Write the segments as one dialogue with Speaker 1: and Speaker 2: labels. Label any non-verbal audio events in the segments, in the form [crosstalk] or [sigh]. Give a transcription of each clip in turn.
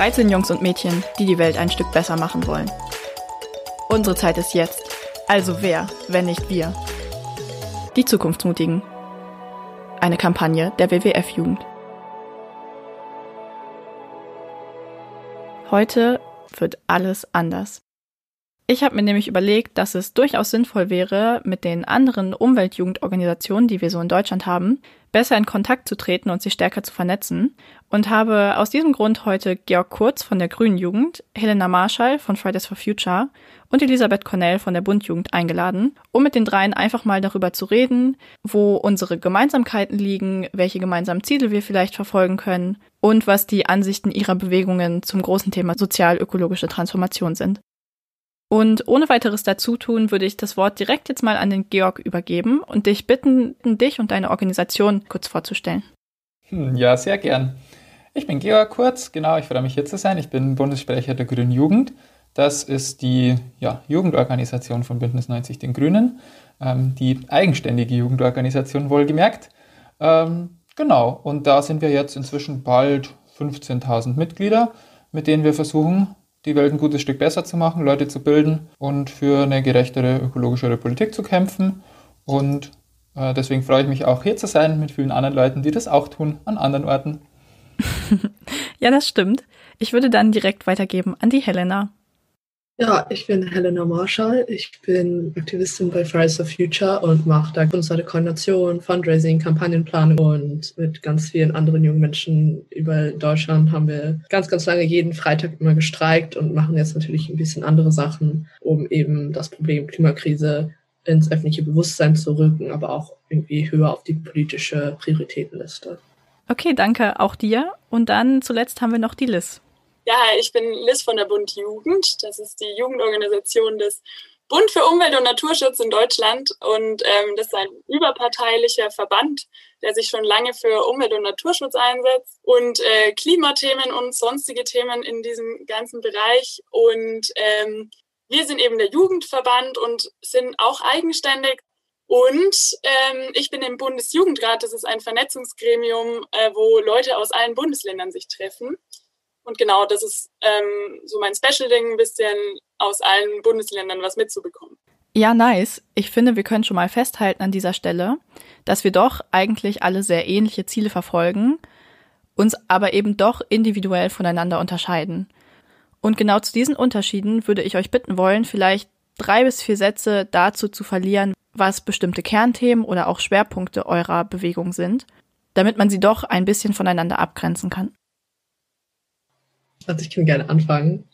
Speaker 1: 13 Jungs und Mädchen, die die Welt ein Stück besser machen wollen. Unsere Zeit ist jetzt. Also wer, wenn nicht wir? Die Zukunftsmutigen. Eine Kampagne der WWF-Jugend. Heute wird alles anders. Ich habe mir nämlich überlegt, dass es durchaus sinnvoll wäre, mit den anderen Umweltjugendorganisationen, die wir so in Deutschland haben, besser in Kontakt zu treten und sich stärker zu vernetzen und habe aus diesem Grund heute Georg Kurz von der Grünen Jugend, Helena Marschall von Fridays for Future und Elisabeth Cornell von der Bundjugend eingeladen, um mit den dreien einfach mal darüber zu reden, wo unsere Gemeinsamkeiten liegen, welche gemeinsamen Ziele wir vielleicht verfolgen können und was die Ansichten ihrer Bewegungen zum großen Thema sozial-ökologische Transformation sind. Und ohne weiteres Dazutun würde ich das Wort direkt jetzt mal an den Georg übergeben und dich bitten, dich und deine Organisation kurz vorzustellen.
Speaker 2: Hm, ja, sehr gern. Ich bin Georg Kurz, genau, ich freue mich hier zu sein. Ich bin Bundessprecher der Grünen Jugend. Das ist die ja, Jugendorganisation von Bündnis 90 den Grünen, ähm, die eigenständige Jugendorganisation wohlgemerkt. Ähm, genau, und da sind wir jetzt inzwischen bald 15.000 Mitglieder, mit denen wir versuchen, die Welt ein gutes Stück besser zu machen, Leute zu bilden und für eine gerechtere, ökologischere Politik zu kämpfen. Und äh, deswegen freue ich mich auch hier zu sein mit vielen anderen Leuten, die das auch tun an anderen Orten. [laughs]
Speaker 1: ja, das stimmt. Ich würde dann direkt weitergeben an die Helena.
Speaker 3: Ja, ich bin Helena Marshall. Ich bin Aktivistin bei Fridays for Future und mache da unsere Koordination, Fundraising, Kampagnenplanung und mit ganz vielen anderen jungen Menschen über Deutschland haben wir ganz, ganz lange jeden Freitag immer gestreikt und machen jetzt natürlich ein bisschen andere Sachen, um eben das Problem Klimakrise ins öffentliche Bewusstsein zu rücken, aber auch irgendwie höher auf die politische Prioritätenliste.
Speaker 1: Okay, danke auch dir. Und dann zuletzt haben wir noch die Liz.
Speaker 4: Ja, ich bin Liz von der Bund Jugend. Das ist die Jugendorganisation des Bund für Umwelt und Naturschutz in Deutschland. Und ähm, das ist ein überparteilicher Verband, der sich schon lange für Umwelt- und Naturschutz einsetzt und äh, Klimathemen und sonstige Themen in diesem ganzen Bereich. Und ähm, wir sind eben der Jugendverband und sind auch eigenständig. Und ähm, ich bin im Bundesjugendrat, das ist ein Vernetzungsgremium, äh, wo Leute aus allen Bundesländern sich treffen. Und genau, das ist ähm, so mein Special-Ding, ein bisschen aus allen Bundesländern was mitzubekommen.
Speaker 1: Ja, nice. Ich finde, wir können schon mal festhalten an dieser Stelle, dass wir doch eigentlich alle sehr ähnliche Ziele verfolgen, uns aber eben doch individuell voneinander unterscheiden. Und genau zu diesen Unterschieden würde ich euch bitten wollen, vielleicht drei bis vier Sätze dazu zu verlieren, was bestimmte Kernthemen oder auch Schwerpunkte eurer Bewegung sind, damit man sie doch ein bisschen voneinander abgrenzen kann.
Speaker 3: Also ich kann gerne anfangen.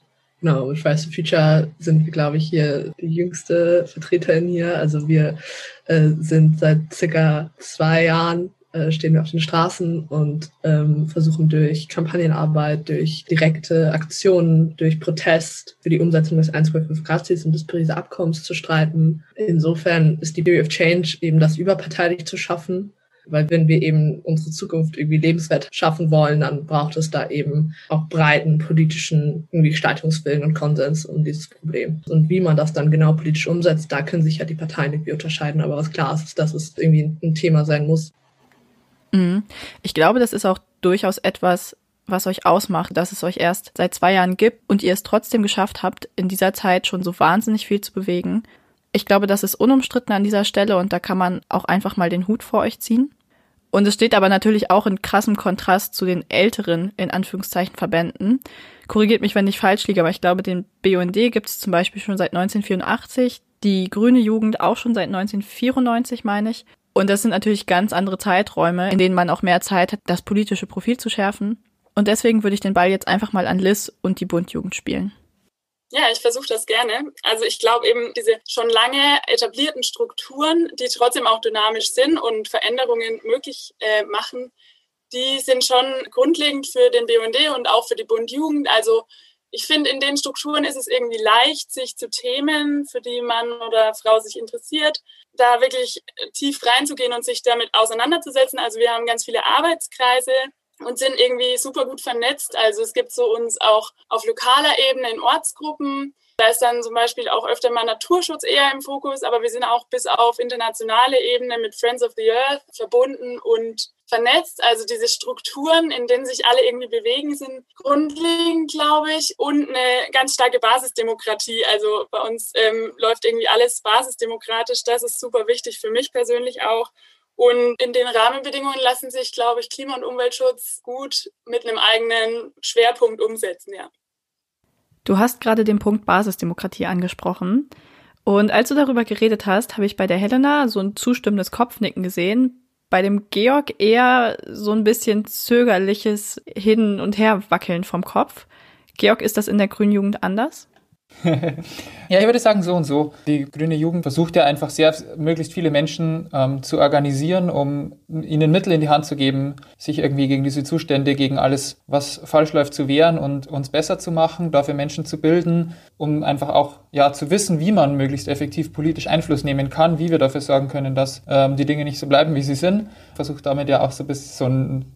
Speaker 3: Genau, mit Fridays for Future sind wir, glaube ich, hier die jüngste Vertreterin hier. Also wir äh, sind seit circa zwei Jahren äh, stehen wir auf den Straßen und ähm, versuchen durch Kampagnenarbeit, durch direkte Aktionen, durch Protest für die Umsetzung des 1,5 Grad Ziels und des Pariser Abkommens zu streiten. Insofern ist die Theory of Change eben das überparteilich zu schaffen weil wenn wir eben unsere Zukunft irgendwie lebenswert schaffen wollen, dann braucht es da eben auch breiten politischen irgendwie Gestaltungswillen und Konsens um dieses Problem. Und wie man das dann genau politisch umsetzt, da können sich ja die Parteien irgendwie unterscheiden. Aber was klar ist, ist, dass es irgendwie ein Thema sein muss.
Speaker 1: Mhm. Ich glaube, das ist auch durchaus etwas, was euch ausmacht, dass es euch erst seit zwei Jahren gibt und ihr es trotzdem geschafft habt, in dieser Zeit schon so wahnsinnig viel zu bewegen. Ich glaube, das ist unumstritten an dieser Stelle und da kann man auch einfach mal den Hut vor euch ziehen. Und es steht aber natürlich auch in krassem Kontrast zu den älteren, in Anführungszeichen, Verbänden. Korrigiert mich, wenn ich falsch liege, aber ich glaube, den BUND gibt es zum Beispiel schon seit 1984, die Grüne Jugend auch schon seit 1994, meine ich. Und das sind natürlich ganz andere Zeiträume, in denen man auch mehr Zeit hat, das politische Profil zu schärfen. Und deswegen würde ich den Ball jetzt einfach mal an Liz und die Bundjugend spielen.
Speaker 4: Ja, ich versuche das gerne. Also ich glaube eben diese schon lange etablierten Strukturen, die trotzdem auch dynamisch sind und Veränderungen möglich äh, machen, die sind schon grundlegend für den BUND und auch für die Bund Jugend. Also ich finde, in den Strukturen ist es irgendwie leicht, sich zu Themen, für die Mann oder Frau sich interessiert, da wirklich tief reinzugehen und sich damit auseinanderzusetzen. Also wir haben ganz viele Arbeitskreise und sind irgendwie super gut vernetzt. Also es gibt so uns auch auf lokaler Ebene in Ortsgruppen. Da ist dann zum Beispiel auch öfter mal Naturschutz eher im Fokus, aber wir sind auch bis auf internationale Ebene mit Friends of the Earth verbunden und vernetzt. Also diese Strukturen, in denen sich alle irgendwie bewegen, sind grundlegend, glaube ich, und eine ganz starke Basisdemokratie. Also bei uns ähm, läuft irgendwie alles basisdemokratisch. Das ist super wichtig für mich persönlich auch. Und in den Rahmenbedingungen lassen sich, glaube ich, Klima- und Umweltschutz gut mit einem eigenen Schwerpunkt umsetzen, ja.
Speaker 1: Du hast gerade den Punkt Basisdemokratie angesprochen. Und als du darüber geredet hast, habe ich bei der Helena so ein zustimmendes Kopfnicken gesehen. Bei dem Georg eher so ein bisschen zögerliches Hin- und Herwackeln vom Kopf. Georg, ist das in der Grünen Jugend anders? [laughs]
Speaker 2: ja, ich würde sagen so und so. Die Grüne Jugend versucht ja einfach sehr, möglichst viele Menschen ähm, zu organisieren, um ihnen Mittel in die Hand zu geben, sich irgendwie gegen diese Zustände, gegen alles, was falsch läuft, zu wehren und uns besser zu machen, dafür Menschen zu bilden, um einfach auch ja zu wissen, wie man möglichst effektiv politisch Einfluss nehmen kann, wie wir dafür sorgen können, dass ähm, die Dinge nicht so bleiben, wie sie sind. Versucht damit ja auch so ein bisschen so ein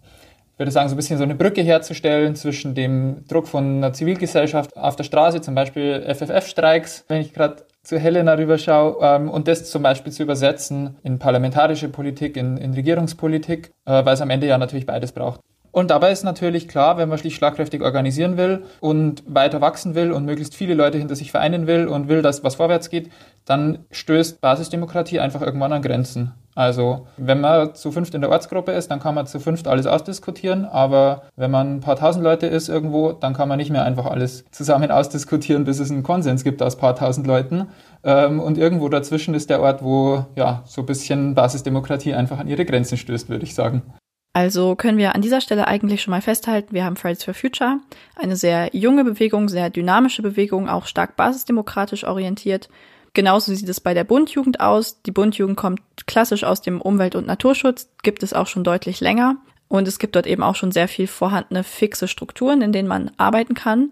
Speaker 2: würde sagen, so ein bisschen so eine Brücke herzustellen zwischen dem Druck von einer Zivilgesellschaft auf der Straße, zum Beispiel FFF-Streiks, wenn ich gerade zu Helena rüberschaue, ähm, und das zum Beispiel zu übersetzen in parlamentarische Politik, in, in Regierungspolitik, äh, weil es am Ende ja natürlich beides braucht. Und dabei ist natürlich klar, wenn man sich schlagkräftig organisieren will und weiter wachsen will und möglichst viele Leute hinter sich vereinen will und will, dass was vorwärts geht, dann stößt Basisdemokratie einfach irgendwann an Grenzen. Also wenn man zu fünft in der Ortsgruppe ist, dann kann man zu fünft alles ausdiskutieren, aber wenn man ein paar tausend Leute ist irgendwo, dann kann man nicht mehr einfach alles zusammen [laughs] ausdiskutieren, bis es einen Konsens gibt aus paar tausend Leuten. Ähm, und irgendwo dazwischen ist der Ort, wo ja so ein bisschen Basisdemokratie einfach an ihre Grenzen stößt, würde ich sagen.
Speaker 1: Also können wir an dieser Stelle eigentlich schon mal festhalten, wir haben Fridays for Future, eine sehr junge Bewegung, sehr dynamische Bewegung, auch stark basisdemokratisch orientiert. Genauso sieht es bei der Bundjugend aus. Die Bundjugend kommt klassisch aus dem Umwelt- und Naturschutz, gibt es auch schon deutlich länger. Und es gibt dort eben auch schon sehr viel vorhandene fixe Strukturen, in denen man arbeiten kann.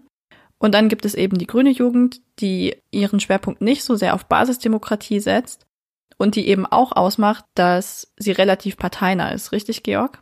Speaker 1: Und dann gibt es eben die Grüne Jugend, die ihren Schwerpunkt nicht so sehr auf Basisdemokratie setzt und die eben auch ausmacht, dass sie relativ parteinah ist. Richtig, Georg?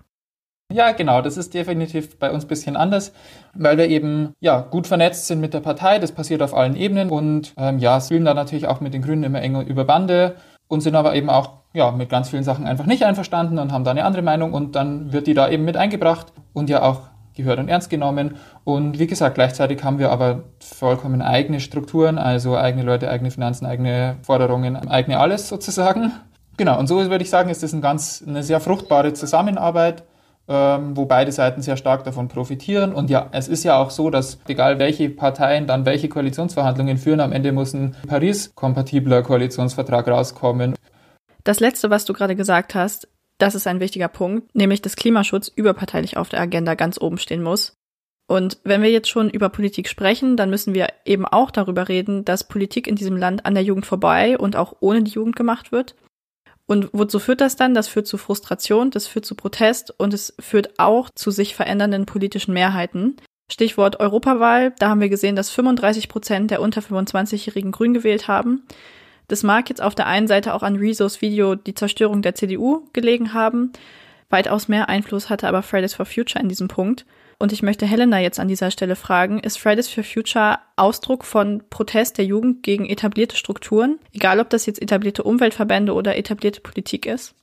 Speaker 2: Ja, genau, das ist definitiv bei uns ein bisschen anders, weil wir eben ja gut vernetzt sind mit der Partei. Das passiert auf allen Ebenen und ähm, ja, spielen da natürlich auch mit den Grünen immer eng über Bande und sind aber eben auch ja mit ganz vielen Sachen einfach nicht einverstanden und haben da eine andere Meinung und dann wird die da eben mit eingebracht und ja auch gehört und ernst genommen. Und wie gesagt, gleichzeitig haben wir aber vollkommen eigene Strukturen, also eigene Leute, eigene Finanzen, eigene Forderungen, eigene alles sozusagen. Genau, und so würde ich sagen, ist das ein ganz, eine sehr fruchtbare Zusammenarbeit ähm, wo beide Seiten sehr stark davon profitieren. Und ja, es ist ja auch so, dass egal welche Parteien dann welche Koalitionsverhandlungen führen, am Ende muss ein Paris-kompatibler Koalitionsvertrag rauskommen.
Speaker 1: Das Letzte, was du gerade gesagt hast, das ist ein wichtiger Punkt, nämlich dass Klimaschutz überparteilich auf der Agenda ganz oben stehen muss. Und wenn wir jetzt schon über Politik sprechen, dann müssen wir eben auch darüber reden, dass Politik in diesem Land an der Jugend vorbei und auch ohne die Jugend gemacht wird. Und wozu führt das dann? Das führt zu Frustration, das führt zu Protest und es führt auch zu sich verändernden politischen Mehrheiten. Stichwort Europawahl, da haben wir gesehen, dass 35 Prozent der unter 25-Jährigen Grün gewählt haben. Das mag jetzt auf der einen Seite auch an Rezos Video die Zerstörung der CDU gelegen haben. Weitaus mehr Einfluss hatte aber Fridays for Future in diesem Punkt. Und ich möchte Helena jetzt an dieser Stelle fragen, ist Fridays for Future Ausdruck von Protest der Jugend gegen etablierte Strukturen, egal ob das jetzt etablierte Umweltverbände oder etablierte Politik ist?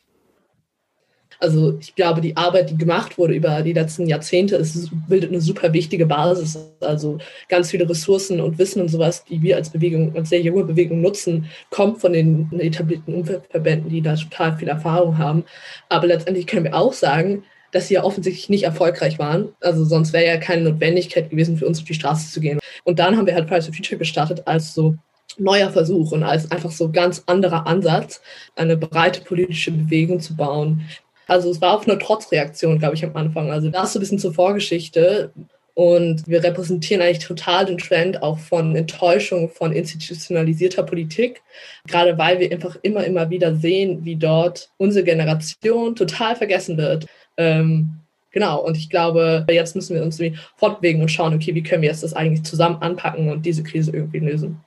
Speaker 3: Also ich glaube, die Arbeit, die gemacht wurde über die letzten Jahrzehnte, ist, bildet eine super wichtige Basis. Also ganz viele Ressourcen und Wissen und sowas, die wir als Bewegung, als sehr junge Bewegung nutzen, kommt von den etablierten Umweltverbänden, die da total viel Erfahrung haben. Aber letztendlich können wir auch sagen, dass sie ja offensichtlich nicht erfolgreich waren. Also sonst wäre ja keine Notwendigkeit gewesen, für uns auf die Straße zu gehen. Und dann haben wir halt Fridays for Future gestartet als so neuer Versuch und als einfach so ganz anderer Ansatz, eine breite politische Bewegung zu bauen. Also es war auch eine Trotzreaktion, glaube ich, am Anfang. Also das so ein bisschen zur Vorgeschichte. Und wir repräsentieren eigentlich total den Trend auch von Enttäuschung von institutionalisierter Politik, gerade weil wir einfach immer, immer wieder sehen, wie dort unsere Generation total vergessen wird ähm, Genau, und ich glaube, jetzt müssen wir uns fortbewegen und schauen, okay, wie können wir jetzt das eigentlich zusammen anpacken und diese Krise irgendwie lösen.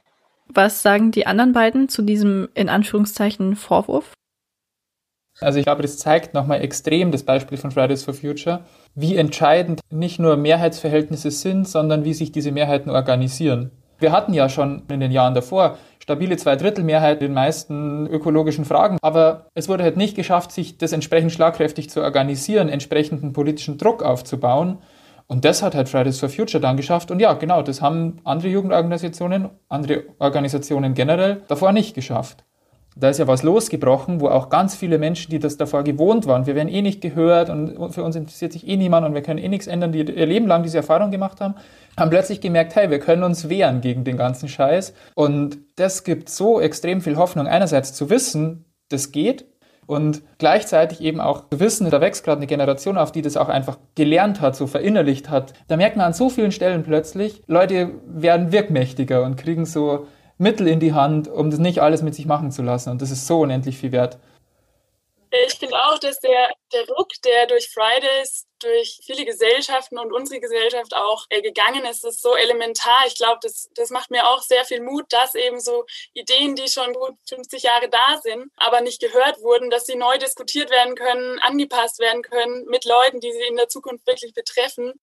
Speaker 1: Was sagen die anderen beiden zu diesem in Anführungszeichen Vorwurf?
Speaker 2: Also ich glaube, das zeigt nochmal extrem das Beispiel von Fridays for Future, wie entscheidend nicht nur Mehrheitsverhältnisse sind, sondern wie sich diese Mehrheiten organisieren. Wir hatten ja schon in den Jahren davor stabile Zweidrittelmehrheit in den meisten ökologischen Fragen, aber es wurde halt nicht geschafft, sich das entsprechend schlagkräftig zu organisieren, entsprechenden politischen Druck aufzubauen. Und das hat halt Fridays for Future dann geschafft. Und ja, genau, das haben andere Jugendorganisationen, andere Organisationen generell davor nicht geschafft da ist ja was losgebrochen, wo auch ganz viele Menschen, die das davor gewohnt waren, wir werden eh nicht gehört und für uns interessiert sich eh niemand und wir können eh nichts ändern, die ihr Leben lang diese Erfahrung gemacht haben, haben plötzlich gemerkt, hey, wir können uns wehren gegen den ganzen Scheiß. Und das gibt so extrem viel Hoffnung, einerseits zu wissen, das geht, und gleichzeitig eben auch zu wissen, da wächst gerade eine Generation auf, die das auch einfach gelernt hat, so verinnerlicht hat. Da merkt man an so vielen Stellen plötzlich, Leute werden wirkmächtiger und kriegen so Mittel in die Hand, um das nicht alles mit sich machen zu lassen. Und das ist so unendlich viel wert.
Speaker 4: Ich finde auch, dass der, der Ruck, der durch Fridays, durch viele Gesellschaften und unsere Gesellschaft auch äh, gegangen ist, ist so elementar. Ich glaube, das, das macht mir auch sehr viel Mut, dass eben so Ideen, die schon gut 50 Jahre da sind, aber nicht gehört wurden, dass sie neu diskutiert werden können, angepasst werden können mit Leuten, die sie in der Zukunft wirklich betreffen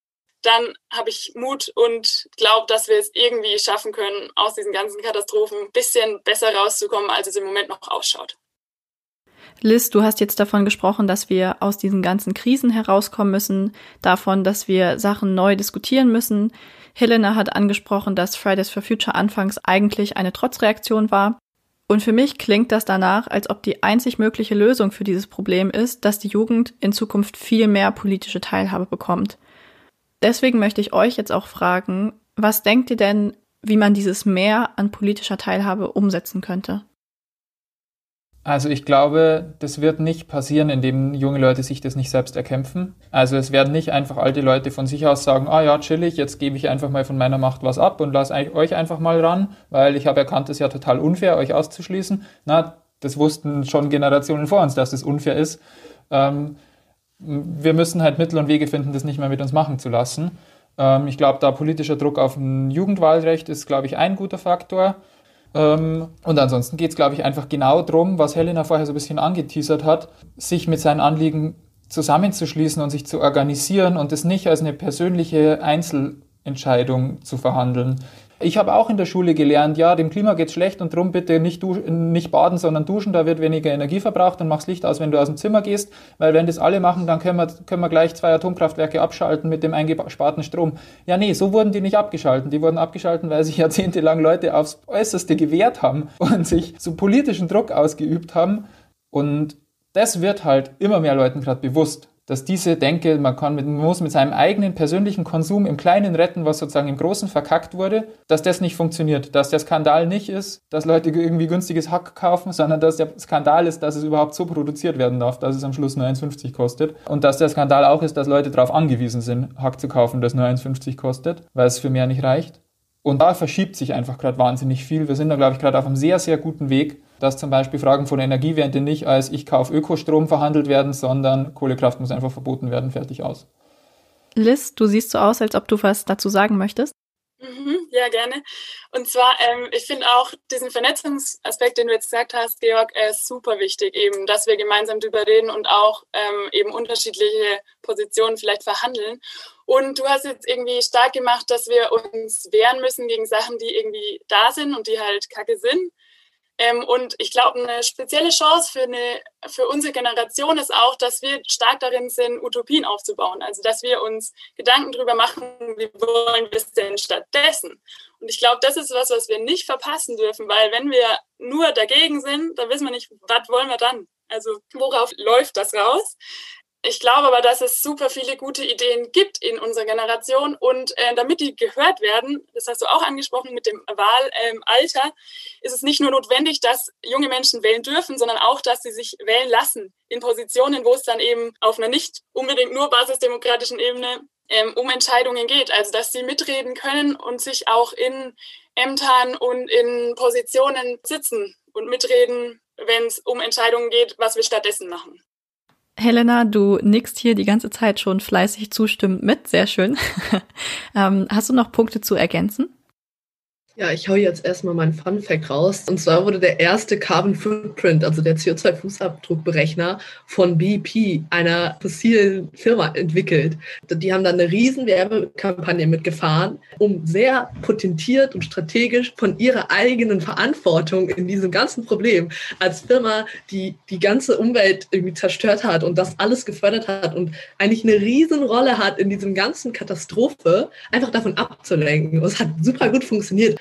Speaker 4: dann habe ich Mut und glaube, dass wir es irgendwie schaffen können, aus diesen ganzen Katastrophen ein bisschen besser rauszukommen, als es im Moment noch ausschaut.
Speaker 1: Liz, du hast jetzt davon gesprochen, dass wir aus diesen ganzen Krisen herauskommen müssen, davon, dass wir Sachen neu diskutieren müssen. Helena hat angesprochen, dass Fridays for Future anfangs eigentlich eine Trotzreaktion war. Und für mich klingt das danach, als ob die einzig mögliche Lösung für dieses Problem ist, dass die Jugend in Zukunft viel mehr politische Teilhabe bekommt. Deswegen möchte ich euch jetzt auch fragen, was denkt ihr denn, wie man dieses Mehr an politischer Teilhabe umsetzen könnte?
Speaker 2: Also ich glaube, das wird nicht passieren, indem junge Leute sich das nicht selbst erkämpfen. Also es werden nicht einfach alte Leute von sich aus sagen, ah ja, chillig, jetzt gebe ich einfach mal von meiner Macht was ab und lasse euch einfach mal ran, weil ich habe erkannt, es ist ja total unfair, euch auszuschließen. Na, das wussten schon Generationen vor uns, dass das unfair ist. Ähm, wir müssen halt Mittel und Wege finden, das nicht mehr mit uns machen zu lassen. Ähm, ich glaube, da politischer Druck auf ein Jugendwahlrecht ist, glaube ich, ein guter Faktor. Ähm, und ansonsten geht es, glaube ich, einfach genau darum, was Helena vorher so ein bisschen angeteasert hat, sich mit seinen Anliegen zusammenzuschließen und sich zu organisieren und es nicht als eine persönliche Einzelentscheidung zu verhandeln. Ich habe auch in der Schule gelernt, ja, dem Klima geht schlecht und drum bitte nicht, nicht baden, sondern duschen, da wird weniger Energie verbraucht und mach's Licht aus, wenn du aus dem Zimmer gehst, weil wenn das alle machen, dann können wir, können wir gleich zwei Atomkraftwerke abschalten mit dem eingesparten Strom. Ja, nee, so wurden die nicht abgeschalten. Die wurden abgeschalten, weil sich [laughs] jahrzehntelang Leute aufs Äußerste gewehrt haben und sich so politischen Druck ausgeübt haben und das wird halt immer mehr Leuten gerade bewusst dass diese Denke, man, kann mit, man muss mit seinem eigenen persönlichen Konsum im Kleinen retten, was sozusagen im Großen verkackt wurde, dass das nicht funktioniert, dass der Skandal nicht ist, dass Leute irgendwie günstiges Hack kaufen, sondern dass der Skandal ist, dass es überhaupt so produziert werden darf, dass es am Schluss nur 1,50 kostet und dass der Skandal auch ist, dass Leute darauf angewiesen sind, Hack zu kaufen, das nur 1,50 kostet, weil es für mehr nicht reicht. Und da verschiebt sich einfach gerade wahnsinnig viel. Wir sind da, glaube ich, gerade auf einem sehr, sehr guten Weg, dass zum Beispiel Fragen von Energiewende nicht als ich kaufe Ökostrom verhandelt werden, sondern Kohlekraft muss einfach verboten werden, fertig aus.
Speaker 1: Liz, du siehst so aus, als ob du was dazu sagen möchtest.
Speaker 4: Mhm, ja, gerne. Und zwar, ähm, ich finde auch diesen Vernetzungsaspekt, den du jetzt gesagt hast, Georg, äh, super wichtig, eben, dass wir gemeinsam darüber reden und auch ähm, eben unterschiedliche Positionen vielleicht verhandeln. Und du hast jetzt irgendwie stark gemacht, dass wir uns wehren müssen gegen Sachen, die irgendwie da sind und die halt kacke sind. Ähm, und ich glaube, eine spezielle Chance für, eine, für unsere Generation ist auch, dass wir stark darin sind, Utopien aufzubauen. Also, dass wir uns Gedanken darüber machen, wie wollen wir es denn stattdessen? Und ich glaube, das ist was, was wir nicht verpassen dürfen, weil wenn wir nur dagegen sind, dann wissen wir nicht, was wollen wir dann? Also, worauf läuft das raus? Ich glaube aber, dass es super viele gute Ideen gibt in unserer Generation und äh, damit die gehört werden, das hast du auch angesprochen mit dem Wahlalter, ähm, ist es nicht nur notwendig, dass junge Menschen wählen dürfen, sondern auch, dass sie sich wählen lassen in Positionen, wo es dann eben auf einer nicht unbedingt nur basisdemokratischen Ebene ähm, um Entscheidungen geht. Also dass sie mitreden können und sich auch in Ämtern und in Positionen sitzen und mitreden, wenn es um Entscheidungen geht, was wir stattdessen machen.
Speaker 1: Helena, du nickst hier die ganze Zeit schon fleißig zustimmend mit. Sehr schön. [laughs] ähm, hast du noch Punkte zu ergänzen?
Speaker 3: Ja, ich hau jetzt erstmal meinen Fun Fact raus. Und zwar wurde der erste Carbon Footprint, also der CO2-Fußabdruckberechner von BP, einer fossilen Firma, entwickelt. Die haben dann eine riesen Werbekampagne mitgefahren, um sehr potentiert und strategisch von ihrer eigenen Verantwortung in diesem ganzen Problem als Firma, die die ganze Umwelt irgendwie zerstört hat und das alles gefördert hat und eigentlich eine riesen Rolle hat in diesem ganzen Katastrophe, einfach davon abzulenken. Und es hat super gut funktioniert.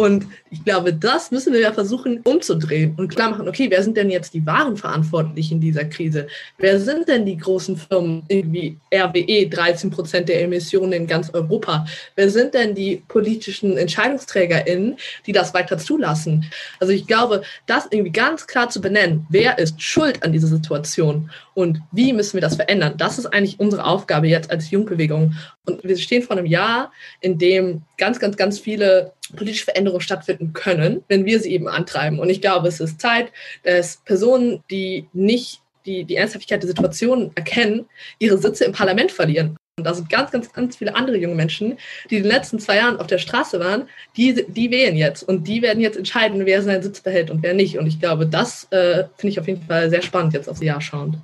Speaker 3: Und ich glaube, das müssen wir ja versuchen umzudrehen und klar machen, okay, wer sind denn jetzt die wahren Verantwortlichen in dieser Krise? Wer sind denn die großen Firmen, irgendwie RWE, 13 Prozent der Emissionen in ganz Europa? Wer sind denn die politischen EntscheidungsträgerInnen, die das weiter zulassen? Also ich glaube, das irgendwie ganz klar zu benennen, wer ist schuld an dieser Situation und wie müssen wir das verändern? Das ist eigentlich unsere Aufgabe jetzt als Jungbewegung. Und wir stehen vor einem Jahr, in dem ganz, ganz, ganz viele politische Veränderungen stattfinden können, wenn wir sie eben antreiben. Und ich glaube, es ist Zeit, dass Personen, die nicht die, die Ernsthaftigkeit der Situation erkennen, ihre Sitze im Parlament verlieren. Und da sind ganz, ganz, ganz viele andere junge Menschen, die in den letzten zwei Jahren auf der Straße waren, die, die wählen jetzt. Und die werden jetzt entscheiden, wer seinen Sitz behält und wer nicht. Und ich glaube, das äh, finde ich auf jeden Fall sehr spannend jetzt aufs Jahr schauend.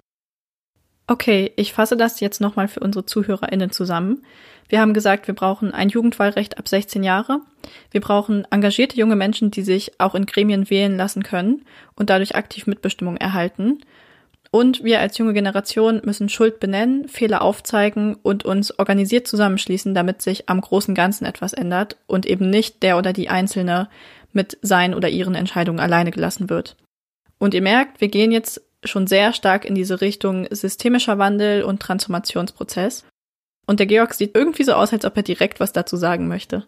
Speaker 1: Okay, ich fasse das jetzt nochmal für unsere ZuhörerInnen zusammen. Wir haben gesagt, wir brauchen ein Jugendwahlrecht ab 16 Jahre. Wir brauchen engagierte junge Menschen, die sich auch in Gremien wählen lassen können und dadurch aktiv Mitbestimmung erhalten. Und wir als junge Generation müssen Schuld benennen, Fehler aufzeigen und uns organisiert zusammenschließen, damit sich am großen Ganzen etwas ändert und eben nicht der oder die Einzelne mit seinen oder ihren Entscheidungen alleine gelassen wird. Und ihr merkt, wir gehen jetzt schon sehr stark in diese Richtung systemischer Wandel und Transformationsprozess. Und der Georg sieht irgendwie so aus, als ob er direkt was dazu sagen möchte.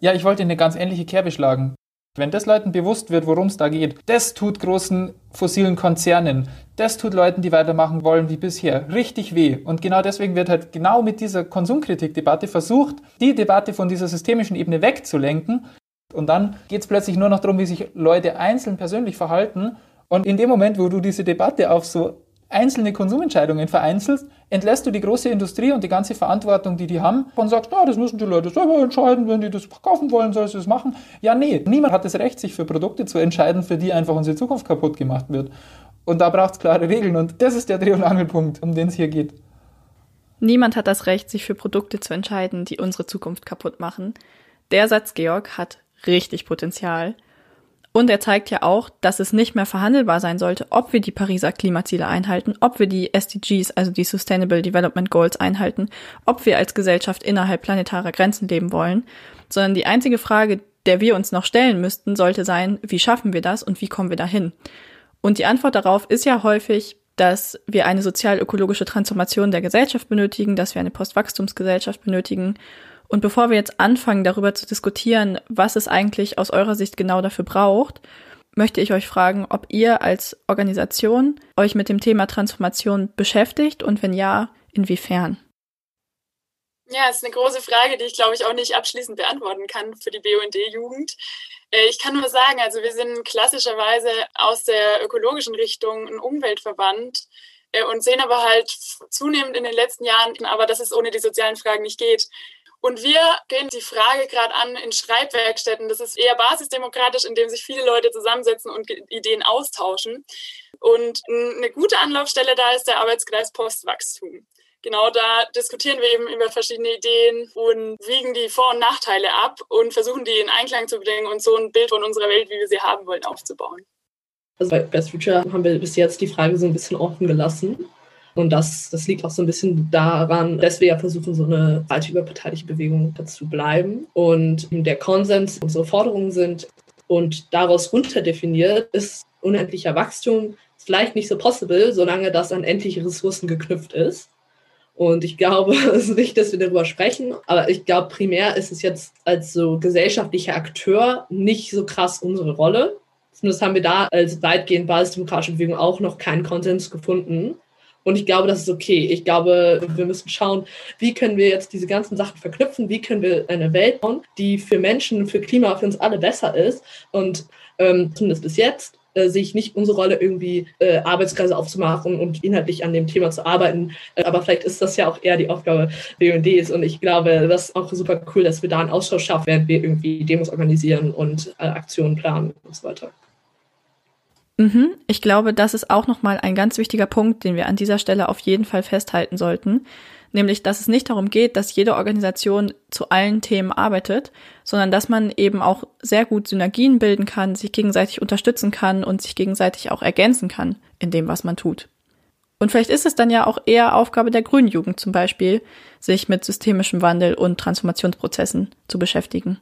Speaker 2: Ja, ich wollte eine ganz ähnliche Kerbe schlagen. Wenn das Leuten bewusst wird, worum es da geht, das tut großen fossilen Konzernen, das tut Leuten, die weitermachen wollen wie bisher, richtig weh. Und genau deswegen wird halt genau mit dieser Konsumkritikdebatte versucht, die Debatte von dieser systemischen Ebene wegzulenken. Und dann geht es plötzlich nur noch darum, wie sich Leute einzeln persönlich verhalten und in dem Moment, wo du diese Debatte auf so einzelne Konsumentscheidungen vereinzelst, entlässt du die große Industrie und die ganze Verantwortung, die die haben, und sagst, ah, das müssen die Leute selber entscheiden, wenn die das verkaufen wollen, sollen sie das machen. Ja, nee, niemand hat das Recht, sich für Produkte zu entscheiden, für die einfach unsere Zukunft kaputt gemacht wird. Und da braucht es klare Regeln und das ist der Dreh- und Angelpunkt, um den es hier geht.
Speaker 1: Niemand hat das Recht, sich für Produkte zu entscheiden, die unsere Zukunft kaputt machen. Der Satz, Georg, hat richtig Potenzial. Und er zeigt ja auch, dass es nicht mehr verhandelbar sein sollte, ob wir die Pariser Klimaziele einhalten, ob wir die SDGs, also die Sustainable Development Goals einhalten, ob wir als Gesellschaft innerhalb planetarer Grenzen leben wollen, sondern die einzige Frage, der wir uns noch stellen müssten, sollte sein, wie schaffen wir das und wie kommen wir dahin? Und die Antwort darauf ist ja häufig, dass wir eine sozial-ökologische Transformation der Gesellschaft benötigen, dass wir eine Postwachstumsgesellschaft benötigen und bevor wir jetzt anfangen, darüber zu diskutieren, was es eigentlich aus eurer Sicht genau dafür braucht, möchte ich euch fragen, ob ihr als Organisation euch mit dem Thema Transformation beschäftigt und wenn ja, inwiefern?
Speaker 4: Ja, ist eine große Frage, die ich glaube ich auch nicht abschließend beantworten kann für die BUND-Jugend. Äh, ich kann nur sagen, also wir sind klassischerweise aus der ökologischen Richtung ein Umweltverband äh, und sehen aber halt zunehmend in den letzten Jahren, aber dass es ohne die sozialen Fragen nicht geht. Und wir gehen die Frage gerade an in Schreibwerkstätten. Das ist eher basisdemokratisch, indem sich viele Leute zusammensetzen und Ideen austauschen. Und eine gute Anlaufstelle da ist der Arbeitskreis Postwachstum. Genau da diskutieren wir eben über verschiedene Ideen und wiegen die Vor- und Nachteile ab und versuchen die in Einklang zu bringen und so ein Bild von unserer Welt, wie wir sie haben wollen, aufzubauen.
Speaker 3: Also bei Best Future haben wir bis jetzt die Frage so ein bisschen offen gelassen und das, das liegt auch so ein bisschen daran, dass wir ja versuchen, so eine breite überparteiliche Bewegung zu bleiben. Und der Konsens unsere Forderungen sind und daraus runterdefiniert ist unendlicher Wachstum vielleicht nicht so possible, solange das an endliche Ressourcen geknüpft ist. Und ich glaube, [laughs] es ist wichtig, dass wir darüber sprechen. Aber ich glaube, primär ist es jetzt als so gesellschaftlicher Akteur nicht so krass unsere Rolle. Zumindest haben wir da als weitgehend basisdemokratische Bewegung auch noch keinen Konsens gefunden. Und ich glaube, das ist okay. Ich glaube, wir müssen schauen, wie können wir jetzt diese ganzen Sachen verknüpfen, wie können wir eine Welt bauen, die für Menschen, für Klima, für uns alle besser ist. Und ähm, zumindest bis jetzt äh, sehe ich nicht unsere Rolle, irgendwie äh, Arbeitskreise aufzumachen und inhaltlich an dem Thema zu arbeiten. Äh, aber vielleicht ist das ja auch eher die Aufgabe der BUNDs. Und ich glaube, das ist auch super cool, dass wir da einen Austausch schaffen, während wir irgendwie Demos organisieren und äh, Aktionen planen und so weiter.
Speaker 1: Mhm. Ich glaube, das ist auch nochmal ein ganz wichtiger Punkt, den wir an dieser Stelle auf jeden Fall festhalten sollten. Nämlich, dass es nicht darum geht, dass jede Organisation zu allen Themen arbeitet, sondern dass man eben auch sehr gut Synergien bilden kann, sich gegenseitig unterstützen kann und sich gegenseitig auch ergänzen kann in dem, was man tut. Und vielleicht ist es dann ja auch eher Aufgabe der Grünen Jugend zum Beispiel, sich mit systemischem Wandel und Transformationsprozessen zu beschäftigen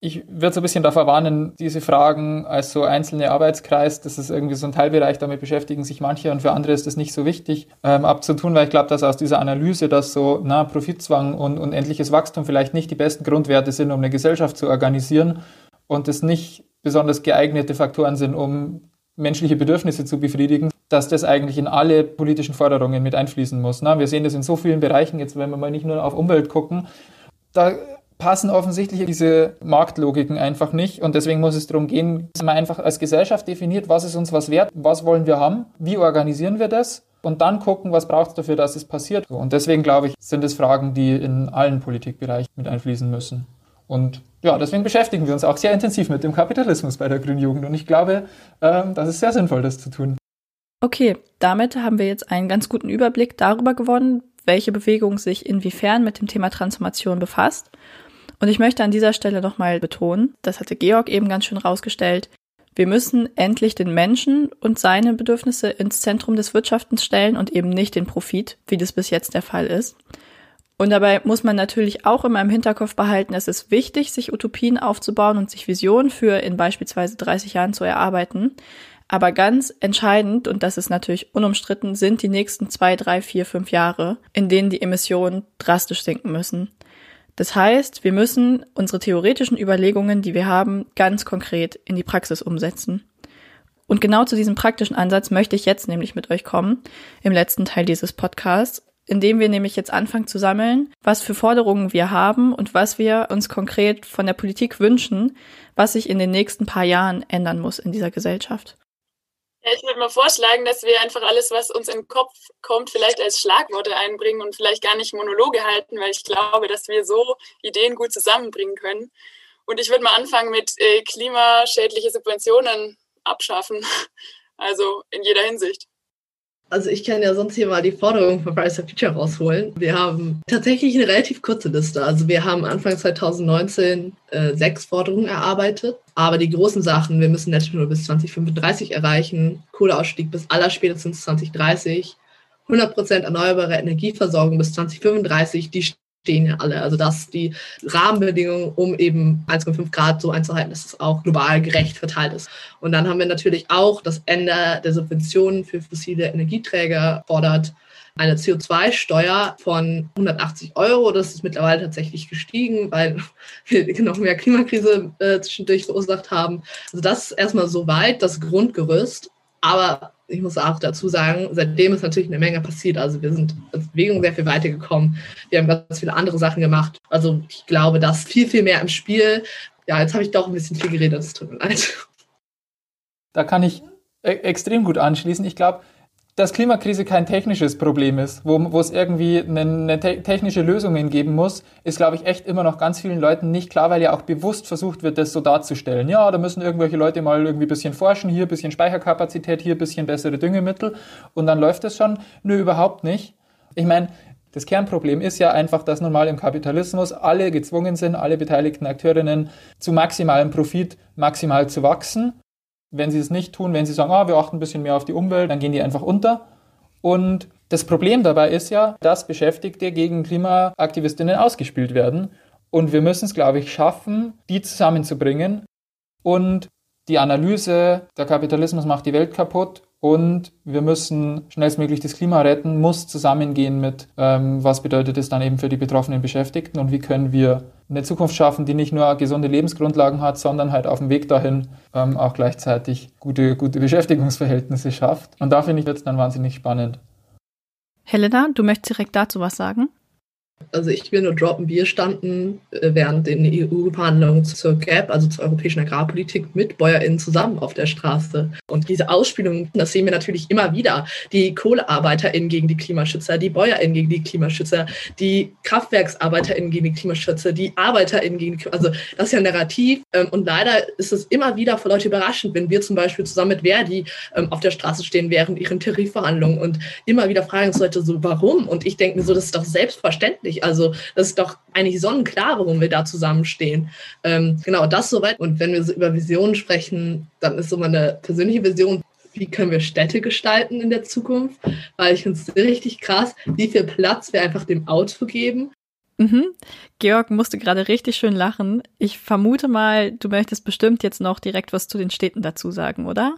Speaker 2: ich würde so ein bisschen davor warnen, diese Fragen als so einzelne Arbeitskreis, das ist irgendwie so ein Teilbereich, damit beschäftigen sich manche und für andere ist das nicht so wichtig ähm, abzutun, weil ich glaube, dass aus dieser Analyse, dass so na, Profitzwang und unendliches Wachstum vielleicht nicht die besten Grundwerte sind, um eine Gesellschaft zu organisieren und es nicht besonders geeignete Faktoren sind, um menschliche Bedürfnisse zu befriedigen, dass das eigentlich in alle politischen Forderungen mit einfließen muss. Na, wir sehen das in so vielen Bereichen, jetzt wenn wir mal nicht nur auf Umwelt gucken, da passen offensichtlich diese Marktlogiken einfach nicht. Und deswegen muss es darum gehen, dass man einfach als Gesellschaft definiert, was ist uns was wert, was wollen wir haben, wie organisieren wir das und dann gucken, was braucht es dafür, dass es passiert. Und deswegen glaube ich, sind es Fragen, die in allen Politikbereichen mit einfließen müssen. Und ja, deswegen beschäftigen wir uns auch sehr intensiv mit dem Kapitalismus bei der Grünen Jugend. Und ich glaube, ähm, das ist sehr sinnvoll, das zu tun.
Speaker 1: Okay, damit haben wir jetzt einen ganz guten Überblick darüber gewonnen, welche Bewegung sich inwiefern mit dem Thema Transformation befasst. Und ich möchte an dieser Stelle nochmal betonen, das hatte Georg eben ganz schön rausgestellt, wir müssen endlich den Menschen und seine Bedürfnisse ins Zentrum des Wirtschaftens stellen und eben nicht den Profit, wie das bis jetzt der Fall ist. Und dabei muss man natürlich auch immer im Hinterkopf behalten, es ist wichtig, sich Utopien aufzubauen und sich Visionen für in beispielsweise 30 Jahren zu erarbeiten. Aber ganz entscheidend, und das ist natürlich unumstritten, sind die nächsten zwei, drei, vier, fünf Jahre, in denen die Emissionen drastisch sinken müssen. Das heißt, wir müssen unsere theoretischen Überlegungen, die wir haben, ganz konkret in die Praxis umsetzen. Und genau zu diesem praktischen Ansatz möchte ich jetzt nämlich mit euch kommen, im letzten Teil dieses Podcasts, indem wir nämlich jetzt anfangen zu sammeln, was für Forderungen wir haben und was wir uns konkret von der Politik wünschen, was sich in den nächsten paar Jahren ändern muss in dieser Gesellschaft.
Speaker 4: Ich würde mal vorschlagen, dass wir einfach alles, was uns in den Kopf kommt, vielleicht als Schlagworte einbringen und vielleicht gar nicht Monologe halten, weil ich glaube, dass wir so Ideen gut zusammenbringen können. Und ich würde mal anfangen mit äh, klimaschädliche Subventionen abschaffen. [laughs] Also in jeder Hinsicht.
Speaker 3: Also ich kann ja sonst hier mal die Forderung von Fridays for Future rausholen. Wir haben tatsächlich eine relativ kurze Liste. Also wir haben Anfang 2019 äh, sechs Forderungen erarbeitet. Aber die großen Sachen, wir müssen Netto bis 2035 erreichen, Kohleausstieg bis allerspätestens 2030, 100% erneuerbare Energieversorgung bis 2035, die stehen ja alle. Also das die Rahmenbedingungen, um eben 1,5 Grad so einzuhalten, dass es auch global gerecht verteilt ist. Und dann haben wir natürlich auch das Ende der Subventionen für fossile Energieträger fordert eine CO2-Steuer von 180 Euro. Das ist mittlerweile tatsächlich gestiegen, weil [laughs] wir noch mehr Klimakrise äh, zwischendurch verursacht haben. Also das ist erstmal soweit das Grundgerüst. Aber ich muss auch dazu sagen, seitdem ist natürlich eine Menge passiert. Also wir sind als Bewegung sehr viel weitergekommen. Wir haben ganz viele andere Sachen gemacht. Also ich glaube, da ist viel, viel mehr im Spiel. Ja, jetzt habe ich doch ein bisschen viel geredet, es tut mir leid.
Speaker 2: Da kann ich e extrem gut anschließen. Ich glaube, dass Klimakrise kein technisches Problem ist, wo, wo es irgendwie eine, eine te technische Lösungen geben muss, ist, glaube ich, echt immer noch ganz vielen Leuten nicht klar, weil ja auch bewusst versucht wird, das so darzustellen. Ja, da müssen irgendwelche Leute mal irgendwie ein bisschen forschen, hier ein bisschen Speicherkapazität, hier ein bisschen bessere Düngemittel und dann läuft es schon. Nö, überhaupt nicht. Ich meine, das Kernproblem ist ja einfach, dass nun mal im Kapitalismus alle gezwungen sind, alle beteiligten Akteurinnen zu maximalem Profit maximal zu wachsen wenn sie es nicht tun, wenn sie sagen, ah, wir achten ein bisschen mehr auf die Umwelt, dann gehen die einfach unter. Und das Problem dabei ist ja, dass Beschäftigte gegen Klimaaktivistinnen ausgespielt werden. Und wir müssen es, glaube ich, schaffen, die zusammenzubringen und die Analyse, der Kapitalismus macht die Welt kaputt und wir müssen schnellstmöglich das Klima retten, muss zusammengehen mit, ähm, was bedeutet es dann eben für die betroffenen Beschäftigten und wie können wir eine Zukunft schaffen, die nicht nur gesunde Lebensgrundlagen hat, sondern halt auf dem Weg dahin ähm, auch gleichzeitig gute, gute Beschäftigungsverhältnisse schafft. Und da finde ich jetzt dann wahnsinnig spannend.
Speaker 1: Helena, du möchtest direkt dazu was sagen?
Speaker 3: Also ich will nur droppen, wir standen äh, während den EU-Verhandlungen zur GAP, also zur europäischen Agrarpolitik, mit BäuerInnen zusammen auf der Straße. Und diese Ausspielung, das sehen wir natürlich immer wieder. Die KohlearbeiterInnen gegen die Klimaschützer, die BäuerInnen gegen die Klimaschützer, die KraftwerksarbeiterInnen gegen die Klimaschützer, die ArbeiterInnen gegen die Also das ist ja ein Narrativ. Ähm, und leider ist es immer wieder für Leute überraschend, wenn wir zum Beispiel zusammen mit Verdi ähm, auf der Straße stehen während ihren Tarifverhandlungen und immer wieder fragen uns Leute so, warum? Und ich denke mir so, das ist doch selbstverständlich. Also das ist doch eigentlich sonnenklar, warum wir da zusammenstehen. Ähm, genau, das soweit. Und wenn wir so über Visionen sprechen, dann ist so meine persönliche Vision, wie können wir Städte gestalten in der Zukunft? Weil ich finde es richtig krass, wie viel Platz wir einfach dem Auto geben.
Speaker 1: Mhm. Georg musste gerade richtig schön lachen. Ich vermute mal, du möchtest bestimmt jetzt noch direkt was zu den Städten dazu sagen, oder?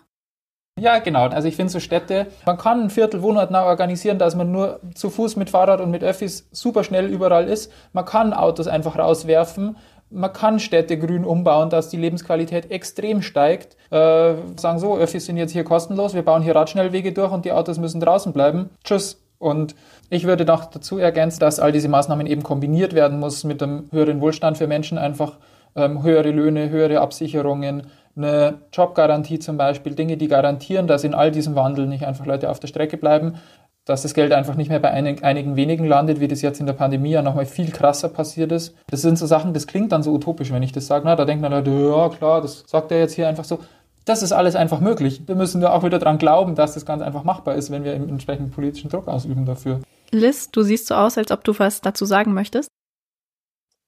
Speaker 2: Ja, genau. Also ich finde so Städte, man kann ein Viertel wohnortnah organisieren, dass man nur zu Fuß mit Fahrrad und mit Öffis super schnell überall ist. Man kann Autos einfach rauswerfen. Man kann Städte grün umbauen, dass die Lebensqualität extrem steigt. Äh, sagen so, Öffis sind jetzt hier kostenlos, wir bauen hier Radschnellwege durch und die Autos müssen draußen bleiben. Tschüss. Und ich würde noch dazu ergänzen, dass all diese Maßnahmen eben kombiniert werden muss mit einem höheren Wohlstand für Menschen, einfach ähm, höhere Löhne, höhere Absicherungen, eine Jobgarantie zum Beispiel, Dinge, die garantieren, dass in all diesem Wandel nicht einfach Leute auf der Strecke bleiben, dass das Geld einfach nicht mehr bei einig, einigen wenigen landet, wie das jetzt in der Pandemie ja nochmal viel krasser passiert ist. Das sind so Sachen, das klingt dann so utopisch, wenn ich das sage. Na, da denkt man Leute, ja klar, das sagt er jetzt hier einfach so. Das ist alles einfach möglich. Wir müssen da auch wieder dran glauben, dass das ganz einfach machbar ist, wenn wir entsprechend politischen Druck ausüben dafür.
Speaker 1: Liz, du siehst so aus, als ob du was dazu sagen möchtest.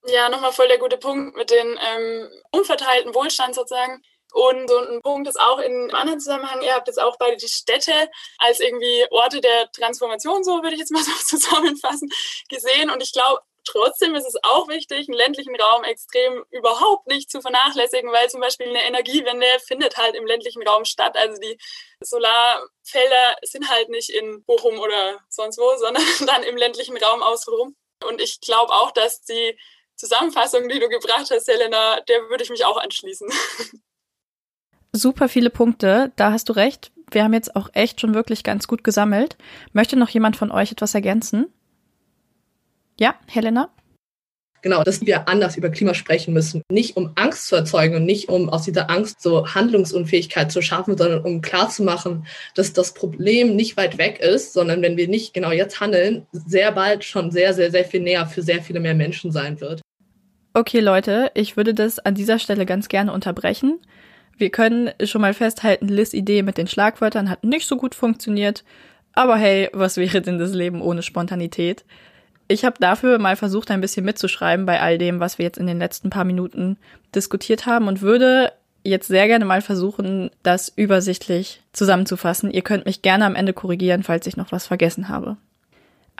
Speaker 4: Ja, nochmal voll der gute Punkt mit dem ähm, unverteilten Wohlstand sozusagen. Und so ein Punkt ist auch in einem anderen Zusammenhang, ihr habt jetzt auch beide die Städte als irgendwie Orte der Transformation, so würde ich jetzt mal [laughs] so zusammenfassen, gesehen. Und ich glaube, trotzdem ist es auch wichtig, einen ländlichen Raum extrem überhaupt nicht zu vernachlässigen, weil zum Beispiel eine Energiewende findet halt im ländlichen Raum statt. Also die Solarfelder sind halt nicht in Bochum oder sonst wo, sondern [laughs] dann im ländlichen Raum außenrum. Und ich glaube auch, dass die Zusammenfassung, die du gebracht hast, Helena, der würde ich mich auch anschließen. [laughs]
Speaker 1: Super viele Punkte, da hast du recht. Wir haben jetzt auch echt schon wirklich ganz gut gesammelt. Möchte noch jemand von euch etwas ergänzen? Ja, Helena?
Speaker 3: Genau, dass wir anders über Klima sprechen müssen. Nicht um Angst zu erzeugen und nicht um aus dieser Angst so Handlungsunfähigkeit zu schaffen, sondern um klarzumachen, dass das Problem nicht weit weg ist, sondern wenn wir nicht genau jetzt handeln, sehr bald schon sehr, sehr, sehr viel näher für sehr viele mehr Menschen sein wird.
Speaker 1: Okay, Leute, ich würde das an dieser Stelle ganz gerne unterbrechen. Wir können schon mal festhalten, Liz Idee mit den Schlagwörtern hat nicht so gut funktioniert. Aber hey, was wäre denn das Leben ohne Spontanität? Ich habe dafür mal versucht, ein bisschen mitzuschreiben bei all dem, was wir jetzt in den letzten paar Minuten diskutiert haben und würde jetzt sehr gerne mal versuchen, das übersichtlich zusammenzufassen. Ihr könnt mich gerne am Ende korrigieren, falls ich noch was vergessen habe.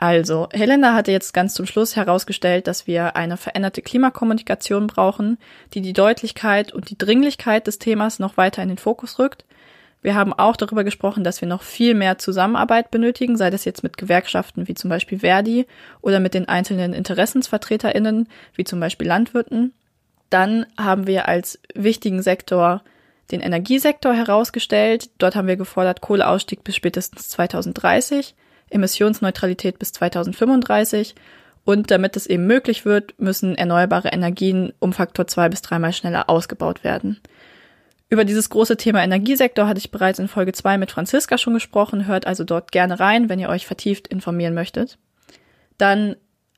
Speaker 1: Also, Helena hatte jetzt ganz zum Schluss herausgestellt, dass wir eine veränderte Klimakommunikation brauchen, die die Deutlichkeit und die Dringlichkeit des Themas noch weiter in den Fokus rückt. Wir haben auch darüber gesprochen, dass wir noch viel mehr Zusammenarbeit benötigen, sei das jetzt mit Gewerkschaften wie zum Beispiel Verdi oder mit den einzelnen Interessensvertreterinnen wie zum Beispiel Landwirten. Dann haben wir als wichtigen Sektor den Energiesektor herausgestellt. Dort haben wir gefordert Kohleausstieg bis spätestens 2030. Emissionsneutralität bis 2035 und damit es eben möglich wird, müssen erneuerbare Energien um Faktor zwei bis dreimal schneller ausgebaut werden. Über dieses große Thema Energiesektor hatte ich bereits in Folge zwei mit Franziska schon gesprochen, hört also dort gerne rein, wenn ihr euch vertieft informieren möchtet. Dann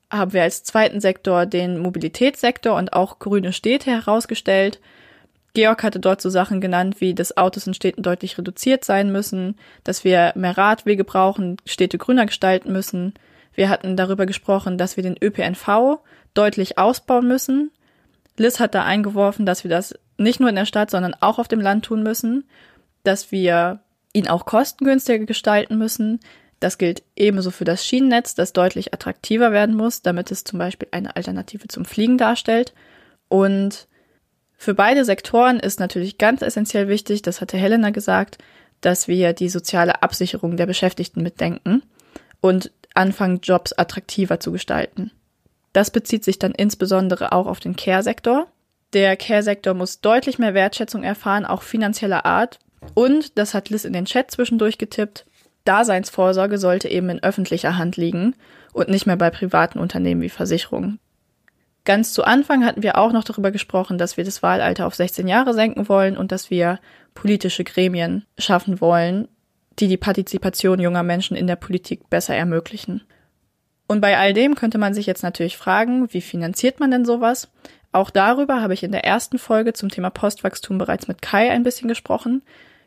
Speaker 1: haben wir als zweiten Sektor den Mobilitätssektor und auch grüne Städte herausgestellt. Georg hatte dort so Sachen genannt, wie dass Autos in Städten deutlich reduziert sein müssen, dass wir mehr Radwege brauchen, Städte grüner gestalten müssen. Wir hatten darüber gesprochen, dass wir den ÖPNV deutlich ausbauen müssen. Liz hat da eingeworfen, dass wir das nicht nur in der Stadt, sondern auch auf dem Land tun müssen, dass wir ihn auch kostengünstiger gestalten müssen. Das gilt ebenso für das Schienennetz, das deutlich attraktiver werden muss, damit es zum Beispiel eine Alternative zum Fliegen darstellt. Und für beide Sektoren ist natürlich ganz essentiell wichtig, das hatte Helena gesagt, dass wir die soziale Absicherung der Beschäftigten mitdenken und anfangen, Jobs attraktiver zu gestalten. Das bezieht sich dann insbesondere auch auf den Care-Sektor. Der Care-Sektor muss deutlich mehr Wertschätzung erfahren, auch finanzieller Art. Und, das hat Liz in den Chat zwischendurch getippt, Daseinsvorsorge sollte eben in öffentlicher Hand liegen und nicht mehr bei privaten Unternehmen wie Versicherungen. Ganz zu Anfang hatten wir auch noch darüber gesprochen, dass wir das Wahlalter auf 16 Jahre senken wollen und dass wir politische Gremien schaffen wollen, die die Partizipation junger Menschen in der Politik besser ermöglichen. Und bei all dem könnte man sich jetzt natürlich fragen, wie finanziert man denn sowas? Auch darüber habe ich in der ersten Folge zum Thema Postwachstum bereits mit Kai ein bisschen gesprochen.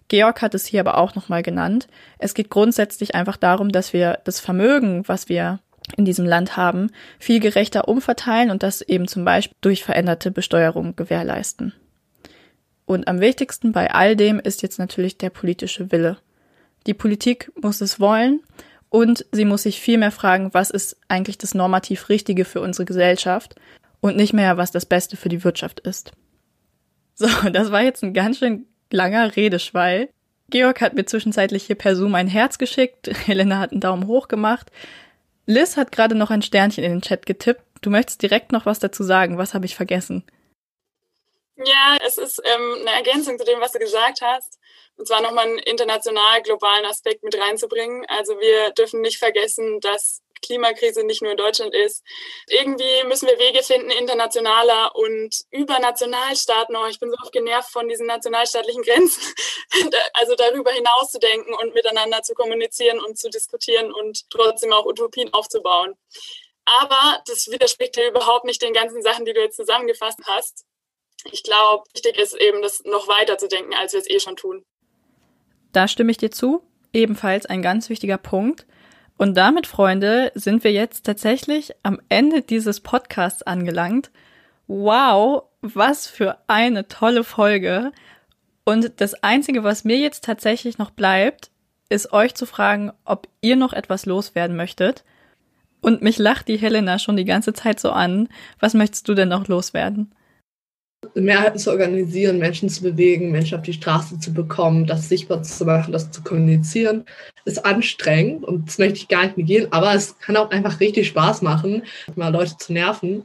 Speaker 1: Georg hat es hier aber auch nochmal genannt. Es geht grundsätzlich einfach darum, dass wir das Vermögen, was wir in diesem Land haben, viel gerechter umverteilen und das eben zum Beispiel durch veränderte Besteuerung gewährleisten. Und am wichtigsten bei all dem ist jetzt natürlich der politische Wille. Die Politik muss es wollen und sie muss sich viel mehr fragen, was ist eigentlich das normativ Richtige für unsere Gesellschaft und nicht mehr, was das Beste für die Wirtschaft ist. So, [laughs] das war jetzt ein ganz schön langer Redeschwall. Georg hat mir zwischenzeitlich hier per Zoom ein Herz geschickt, [laughs] Helena hat einen Daumen hoch gemacht. Liz hat gerade noch ein Sternchen in den Chat getippt. Du möchtest direkt noch was dazu sagen. Was habe ich vergessen?
Speaker 4: Ja, es ist ähm, eine Ergänzung zu dem, was du gesagt hast und zwar nochmal einen international globalen Aspekt mit reinzubringen. Also wir dürfen nicht vergessen, dass Klimakrise nicht nur in Deutschland ist. Irgendwie müssen wir Wege finden, internationaler und über Nationalstaaten. Oh, ich bin so oft genervt von diesen nationalstaatlichen Grenzen. [laughs] also darüber hinaus zu denken und miteinander zu kommunizieren und zu diskutieren und trotzdem auch Utopien aufzubauen. Aber das widerspricht ja überhaupt nicht den ganzen Sachen, die du jetzt zusammengefasst hast. Ich glaube, wichtig ist eben, das noch weiter zu denken, als wir es eh schon tun.
Speaker 1: Da stimme ich dir zu. Ebenfalls ein ganz wichtiger Punkt. Und damit, Freunde, sind wir jetzt tatsächlich am Ende dieses Podcasts angelangt. Wow, was für eine tolle Folge. Und das Einzige, was mir jetzt tatsächlich noch bleibt, ist euch zu fragen, ob ihr noch etwas loswerden möchtet. Und mich lacht die Helena schon die ganze Zeit so an. Was möchtest du denn noch loswerden?
Speaker 3: Mehrheiten zu organisieren, Menschen zu bewegen, Menschen auf die Straße zu bekommen, das sichtbar zu machen, das zu kommunizieren, ist anstrengend und das möchte ich gar nicht negeren, aber es kann auch einfach richtig Spaß machen, mal Leute zu nerven.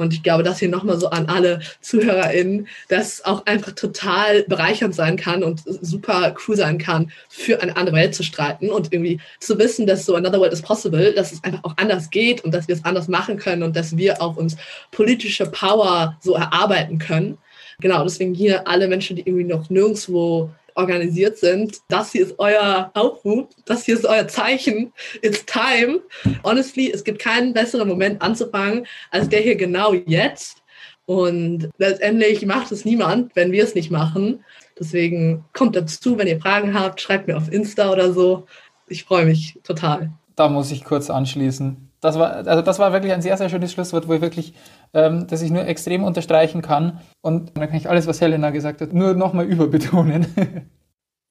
Speaker 3: Und ich glaube, das hier nochmal so an alle ZuhörerInnen, dass auch einfach total bereichernd sein kann und super cool sein kann, für eine andere Welt zu streiten und irgendwie zu wissen, dass so another world is possible, dass es einfach auch anders geht und dass wir es anders machen können und dass wir auch uns politische Power so erarbeiten können. Genau, deswegen hier alle Menschen, die irgendwie noch nirgendwo organisiert sind. Das hier ist euer Aufruf, das hier ist euer Zeichen. It's time. Honestly, es gibt keinen besseren Moment anzufangen als der hier genau jetzt. Und letztendlich macht es niemand, wenn wir es nicht machen. Deswegen kommt dazu, wenn ihr Fragen habt, schreibt mir auf Insta oder so. Ich freue mich total.
Speaker 2: Da muss ich kurz anschließen. Das war, also das war wirklich ein sehr, sehr schönes Schlusswort, wo ich wirklich, ähm, das ich nur extrem unterstreichen kann. Und dann kann ich alles, was Helena gesagt hat, nur nochmal überbetonen. [laughs]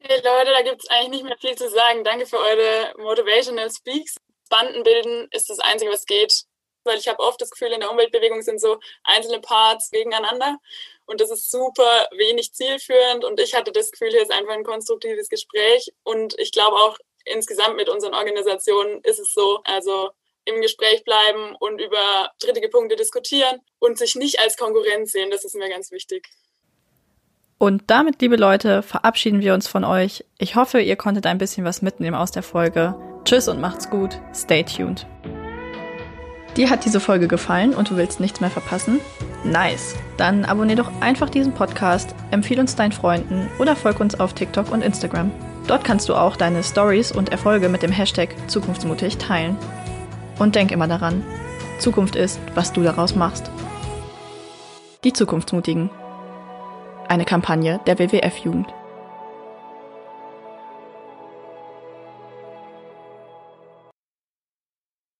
Speaker 4: Hey Leute, da gibt es eigentlich nicht mehr viel zu sagen. Danke für eure Motivational Speaks. Banden bilden ist das Einzige, was geht. Weil ich habe oft das Gefühl, in der Umweltbewegung sind so einzelne Parts gegeneinander. Und das ist super wenig zielführend. Und ich hatte das Gefühl, hier ist einfach ein konstruktives Gespräch. Und ich glaube auch insgesamt mit unseren Organisationen ist es so. Also im Gespräch bleiben und über strittige Punkte diskutieren und sich nicht als Konkurrenz sehen. Das ist mir ganz wichtig.
Speaker 1: Und damit, liebe Leute, verabschieden wir uns von euch. Ich hoffe, ihr konntet ein bisschen was mitnehmen aus der Folge. Tschüss und macht's gut. Stay tuned. Dir hat diese Folge gefallen und du willst nichts mehr verpassen? Nice. Dann abonnier doch einfach diesen Podcast, empfehle uns deinen Freunden oder folg uns auf TikTok und Instagram. Dort kannst du auch deine Stories und Erfolge mit dem Hashtag Zukunftsmutig teilen. Und denk immer daran, Zukunft ist, was du daraus machst. Die Zukunftsmutigen. Eine Kampagne der WWF-Jugend.